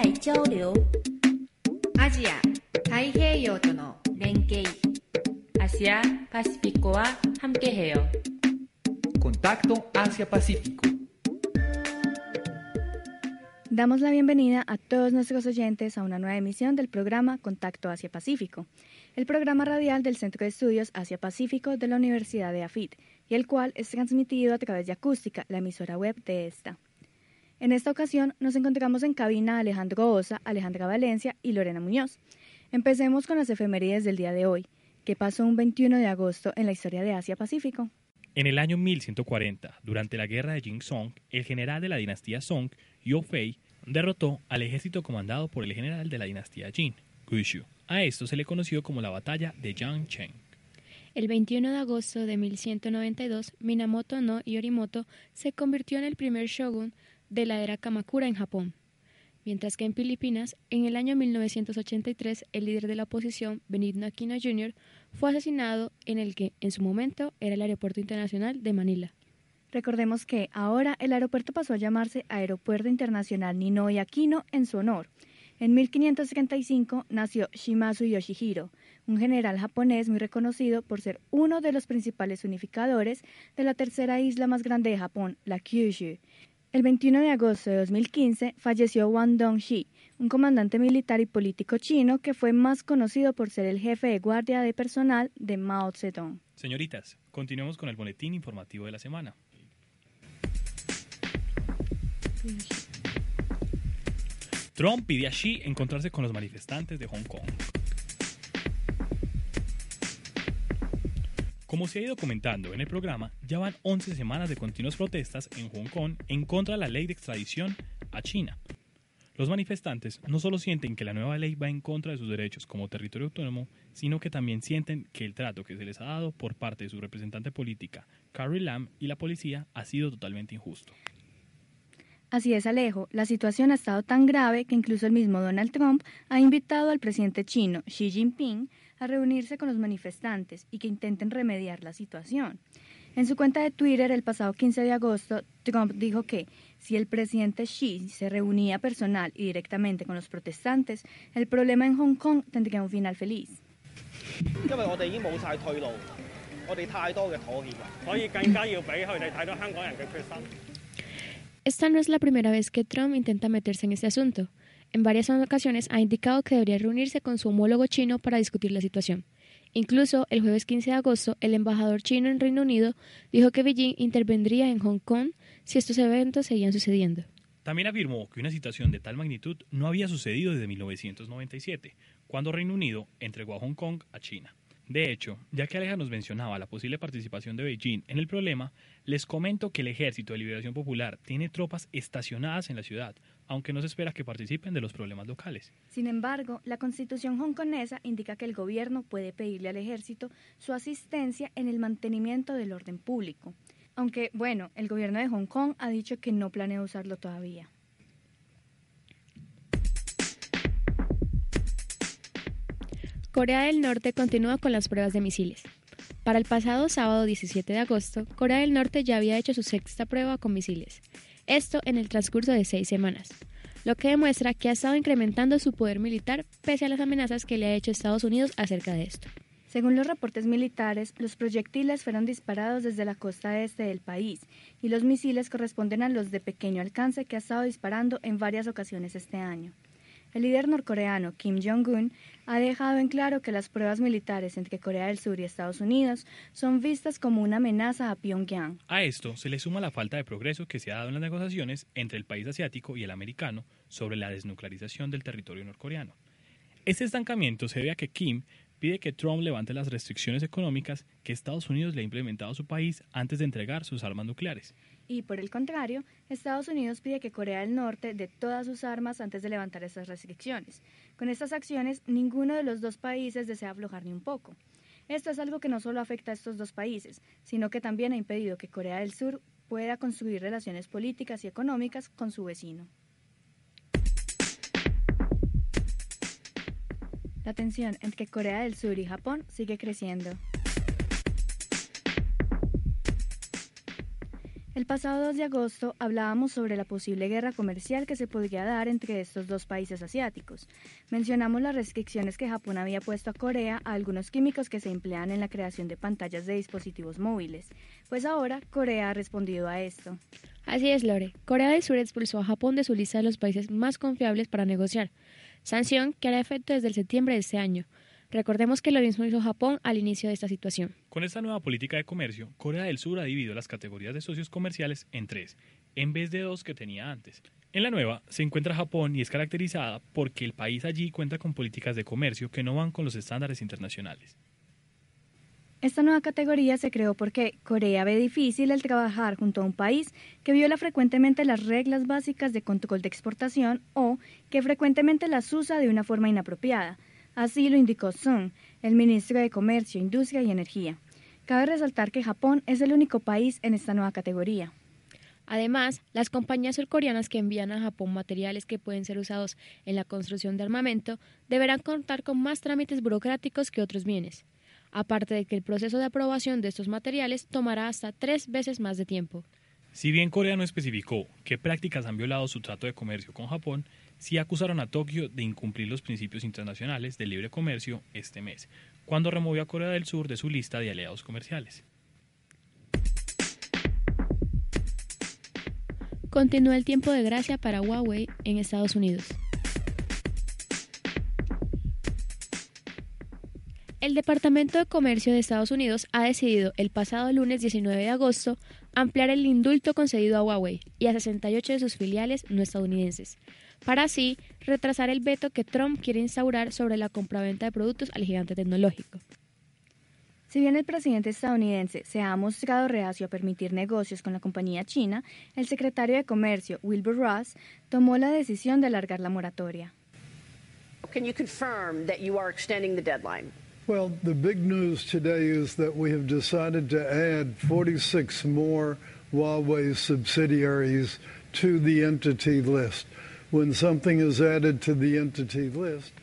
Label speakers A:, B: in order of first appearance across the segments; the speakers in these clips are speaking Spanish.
A: 亚太交流，
B: アジア太平洋との連携
C: 아시아 파시피코와 함께해요.
D: Contacto Asia-Pacífico.
E: Damos la bienvenida a todos nuestros oyentes a una nueva emisión del programa Contacto Asia-Pacífico, el programa radial del Centro de Estudios Asia-Pacífico de la Universidad de AFIT, y el cual es transmitido a través de Acústica, la emisora web de esta. En esta ocasión nos encontramos en cabina Alejandro Osa, Alejandra Valencia y Lorena Muñoz. Empecemos con las efemérides del día de hoy. ¿Qué pasó un 21 de agosto en la historia de Asia-Pacífico?
F: En el año 1140, durante la guerra de Jing Song, el general de la dinastía Song, Yu Fei, derrotó al ejército comandado por el general de la dinastía Jin, Guizhou. A esto se le conoció como la batalla de Yangcheng.
G: El 21 de agosto de 1192, Minamoto no Yorimoto se convirtió en el primer shogun de la era Kamakura en Japón. Mientras que en Filipinas, en el año 1983, el líder de la oposición, Benigno Aquino Jr., fue asesinado en el que, en su momento, era el Aeropuerto Internacional de Manila.
E: Recordemos que ahora el aeropuerto pasó a llamarse Aeropuerto Internacional Ninoy Aquino en su honor. En 1535 nació Shimazu Yoshihiro, un general japonés muy reconocido por ser uno de los principales unificadores de la tercera isla más grande de Japón, la Kyushu. El 21 de agosto de 2015 falleció Wang Dongxi, un comandante militar y político chino que fue más conocido por ser el jefe de guardia de personal de Mao Zedong.
F: Señoritas, continuemos con el boletín informativo de la semana. Trump pide a Xi encontrarse con los manifestantes de Hong Kong. Como se ha ido comentando en el programa, ya van 11 semanas de continuas protestas en Hong Kong en contra de la ley de extradición a China. Los manifestantes no solo sienten que la nueva ley va en contra de sus derechos como territorio autónomo, sino que también sienten que el trato que se les ha dado por parte de su representante política, Carrie Lam, y la policía ha sido totalmente injusto.
E: Así es, Alejo. La situación ha estado tan grave que incluso el mismo Donald Trump ha invitado al presidente chino Xi Jinping a reunirse con los manifestantes y que intenten remediar la situación. En su cuenta de Twitter el pasado 15 de agosto, Trump dijo que si el presidente Xi se reunía personal y directamente con los protestantes, el problema en Hong Kong tendría un final feliz.
G: Esta no es la primera vez que Trump intenta meterse en este asunto. En varias ocasiones ha indicado que debería reunirse con su homólogo chino para discutir la situación. Incluso el jueves 15 de agosto, el embajador chino en Reino Unido dijo que Beijing intervendría en Hong Kong si estos eventos seguían sucediendo.
F: También afirmó que una situación de tal magnitud no había sucedido desde 1997, cuando Reino Unido entregó a Hong Kong a China. De hecho, ya que Aleja nos mencionaba la posible participación de Beijing en el problema, les comento que el Ejército de Liberación Popular tiene tropas estacionadas en la ciudad, aunque no se espera que participen de los problemas locales.
E: Sin embargo, la constitución hongkonesa indica que el gobierno puede pedirle al ejército su asistencia en el mantenimiento del orden público. Aunque, bueno, el gobierno de Hong Kong ha dicho que no planea usarlo todavía.
G: Corea del Norte continúa con las pruebas de misiles. Para el pasado sábado 17 de agosto, Corea del Norte ya había hecho su sexta prueba con misiles, esto en el transcurso de seis semanas, lo que demuestra que ha estado incrementando su poder militar pese a las amenazas que le ha hecho Estados Unidos acerca de esto.
E: Según los reportes militares, los proyectiles fueron disparados desde la costa este del país y los misiles corresponden a los de pequeño alcance que ha estado disparando en varias ocasiones este año. El líder norcoreano Kim Jong-un ha dejado en claro que las pruebas militares entre Corea del Sur y Estados Unidos son vistas como una amenaza a Pyongyang.
F: A esto se le suma la falta de progreso que se ha dado en las negociaciones entre el país asiático y el americano sobre la desnuclearización del territorio norcoreano. Este estancamiento se debe a que Kim pide que Trump levante las restricciones económicas que Estados Unidos le ha implementado a su país antes de entregar sus armas nucleares.
E: Y por el contrario, Estados Unidos pide que Corea del Norte dé todas sus armas antes de levantar estas restricciones. Con estas acciones, ninguno de los dos países desea aflojar ni un poco. Esto es algo que no solo afecta a estos dos países, sino que también ha impedido que Corea del Sur pueda construir relaciones políticas y económicas con su vecino. La tensión entre Corea del Sur y Japón sigue creciendo. El pasado 2 de agosto hablábamos sobre la posible guerra comercial que se podría dar entre estos dos países asiáticos. Mencionamos las restricciones que Japón había puesto a Corea a algunos químicos que se emplean en la creación de pantallas de dispositivos móviles. Pues ahora Corea ha respondido a esto.
G: Así es, Lore. Corea del Sur expulsó a Japón de su lista de los países más confiables para negociar, sanción que hará efecto desde septiembre de este año. Recordemos que lo mismo hizo Japón al inicio de esta situación.
F: Con esta nueva política de comercio, Corea del Sur ha dividido las categorías de socios comerciales en tres, en vez de dos que tenía antes. En la nueva se encuentra Japón y es caracterizada porque el país allí cuenta con políticas de comercio que no van con los estándares internacionales.
E: Esta nueva categoría se creó porque Corea ve difícil el trabajar junto a un país que viola frecuentemente las reglas básicas de control de exportación o que frecuentemente las usa de una forma inapropiada, Así lo indicó Sun, el ministro de Comercio, Industria y Energía. Cabe resaltar que Japón es el único país en esta nueva categoría.
G: Además, las compañías surcoreanas que envían a Japón materiales que pueden ser usados en la construcción de armamento deberán contar con más trámites burocráticos que otros bienes, aparte de que el proceso de aprobación de estos materiales tomará hasta tres veces más de tiempo.
F: Si bien Corea no especificó qué prácticas han violado su trato de comercio con Japón, sí acusaron a Tokio de incumplir los principios internacionales de libre comercio este mes, cuando removió a Corea del Sur de su lista de aliados comerciales.
G: Continúa el tiempo de gracia para Huawei en Estados Unidos. El Departamento de Comercio de Estados Unidos ha decidido el pasado lunes 19 de agosto ampliar el indulto concedido a Huawei y a 68 de sus filiales no estadounidenses para así retrasar el veto que Trump quiere instaurar sobre la compraventa de productos al gigante tecnológico.
E: Si bien el presidente estadounidense se ha mostrado reacio a permitir negocios con la compañía china, el secretario de Comercio, Wilbur Ross, tomó la decisión de alargar la moratoria.
H: Can you confirm that you are extending the deadline?
I: Well, the big news today is that we have decided to add 46 more Huawei subsidiaries to the entity list. when something is added to the entity list.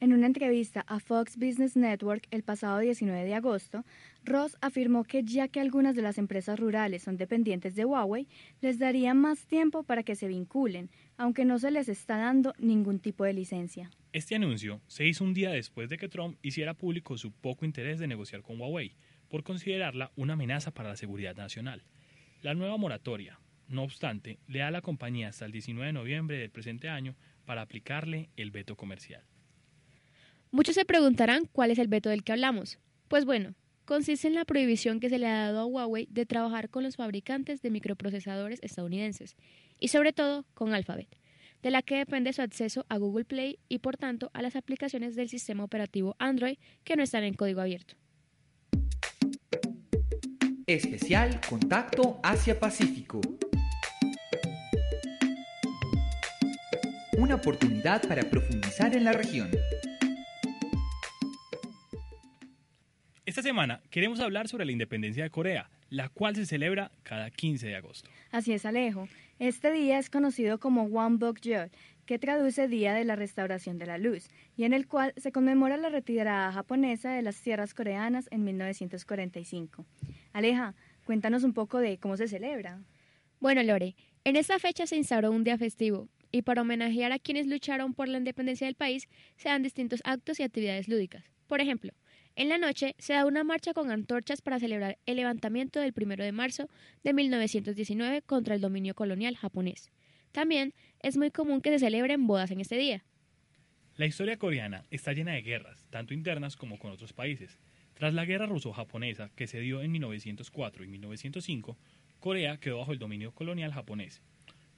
E: En una entrevista a Fox Business Network el pasado 19 de agosto, Ross afirmó que ya que algunas de las empresas rurales son dependientes de Huawei, les daría más tiempo para que se vinculen, aunque no se les está dando ningún tipo de licencia.
F: Este anuncio se hizo un día después de que Trump hiciera público su poco interés de negociar con Huawei, por considerarla una amenaza para la seguridad nacional. La nueva moratoria, no obstante, le da a la compañía hasta el 19 de noviembre del presente año para aplicarle el veto comercial.
G: Muchos se preguntarán cuál es el veto del que hablamos. Pues bueno, consiste en la prohibición que se le ha dado a Huawei de trabajar con los fabricantes de microprocesadores estadounidenses y sobre todo con Alphabet, de la que depende su acceso a Google Play y por tanto a las aplicaciones del sistema operativo Android que no están en código abierto.
D: Especial Contacto Asia-Pacífico. una oportunidad para profundizar en la región.
F: Esta semana queremos hablar sobre la independencia de Corea, la cual se celebra cada 15 de agosto.
E: Así es, Alejo. Este día es conocido como Wonbok-yeol, que traduce Día de la Restauración de la Luz, y en el cual se conmemora la retirada japonesa de las tierras coreanas en 1945. Aleja, cuéntanos un poco de cómo se celebra.
G: Bueno, Lore, en esta fecha se instauró un día festivo, y para homenajear a quienes lucharon por la independencia del país se dan distintos actos y actividades lúdicas. Por ejemplo, en la noche se da una marcha con antorchas para celebrar el levantamiento del 1 de marzo de 1919 contra el dominio colonial japonés. También es muy común que se celebren bodas en este día.
F: La historia coreana está llena de guerras, tanto internas como con otros países. Tras la guerra ruso-japonesa que se dio en 1904 y 1905, Corea quedó bajo el dominio colonial japonés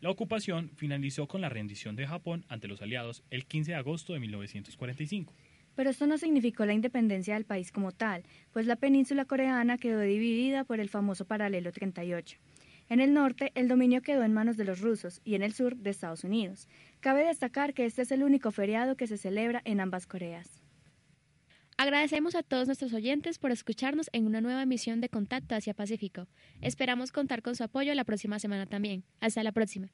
F: la ocupación finalizó con la rendición de Japón ante los aliados el 15 de agosto de 1945.
E: Pero esto no significó la independencia del país como tal, pues la península coreana quedó dividida por el famoso paralelo 38. En el norte, el dominio quedó en manos de los rusos y en el sur de Estados Unidos. Cabe destacar que este es el único feriado que se celebra en ambas Coreas.
G: Agradecemos a todos nuestros oyentes por escucharnos en una nueva emisión de Contacto Asia Pacífico. Esperamos contar con su apoyo la próxima semana también. Hasta la próxima.